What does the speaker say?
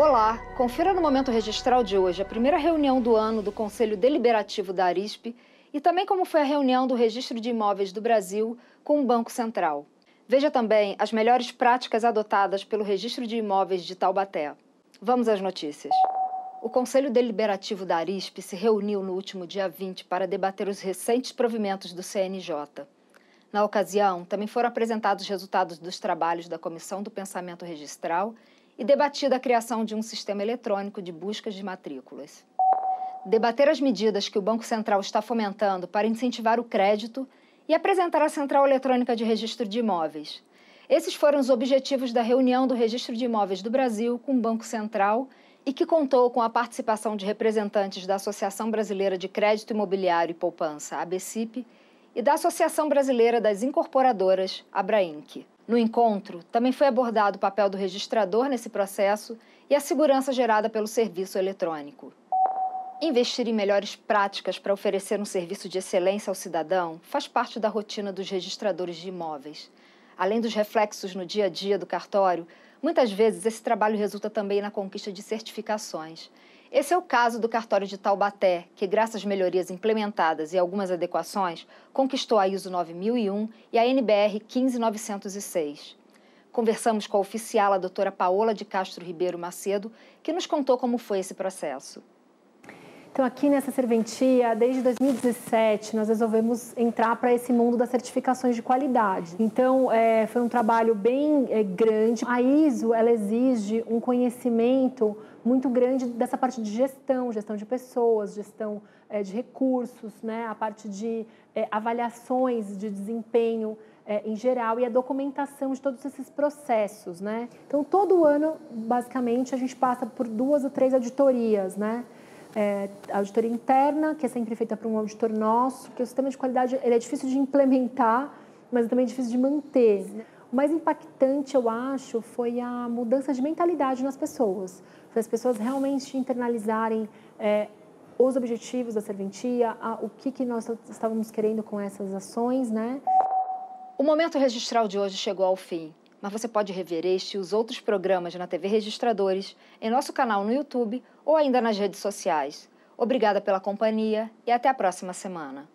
Olá, confira no Momento Registral de hoje a primeira reunião do ano do Conselho Deliberativo da Arisp e também como foi a reunião do Registro de Imóveis do Brasil com o Banco Central. Veja também as melhores práticas adotadas pelo Registro de Imóveis de Taubaté. Vamos às notícias. O Conselho Deliberativo da Arisp se reuniu no último dia 20 para debater os recentes provimentos do CNJ. Na ocasião, também foram apresentados os resultados dos trabalhos da Comissão do Pensamento Registral e debatida a criação de um sistema eletrônico de buscas de matrículas. Debater as medidas que o Banco Central está fomentando para incentivar o crédito e apresentar a Central Eletrônica de Registro de Imóveis. Esses foram os objetivos da reunião do Registro de Imóveis do Brasil com o Banco Central e que contou com a participação de representantes da Associação Brasileira de Crédito Imobiliário e Poupança, ABCIP, e da Associação Brasileira das Incorporadoras, ABRAINC. No encontro, também foi abordado o papel do registrador nesse processo e a segurança gerada pelo serviço eletrônico. Investir em melhores práticas para oferecer um serviço de excelência ao cidadão faz parte da rotina dos registradores de imóveis. Além dos reflexos no dia a dia do cartório, muitas vezes esse trabalho resulta também na conquista de certificações. Esse é o caso do cartório de Taubaté, que, graças às melhorias implementadas e algumas adequações, conquistou a ISO 9001 e a NBR 15906. Conversamos com a oficial, a doutora Paola de Castro Ribeiro Macedo, que nos contou como foi esse processo. Então, aqui nessa serventia, desde 2017, nós resolvemos entrar para esse mundo das certificações de qualidade. Então, é, foi um trabalho bem é, grande. A ISO, ela exige um conhecimento muito grande dessa parte de gestão, gestão de pessoas, gestão é, de recursos, né? a parte de é, avaliações de desempenho é, em geral e a documentação de todos esses processos. Né? Então, todo ano, basicamente, a gente passa por duas ou três auditorias, né? É, auditoria interna, que é sempre feita por um auditor nosso, porque o sistema de qualidade ele é difícil de implementar, mas também é difícil de manter. O mais impactante, eu acho, foi a mudança de mentalidade nas pessoas. As pessoas realmente internalizarem é, os objetivos da serventia, a, o que, que nós estávamos querendo com essas ações, né? O Momento Registral de hoje chegou ao fim, mas você pode rever este e os outros programas na TV Registradores, em nosso canal no YouTube ou ainda nas redes sociais. Obrigada pela companhia e até a próxima semana.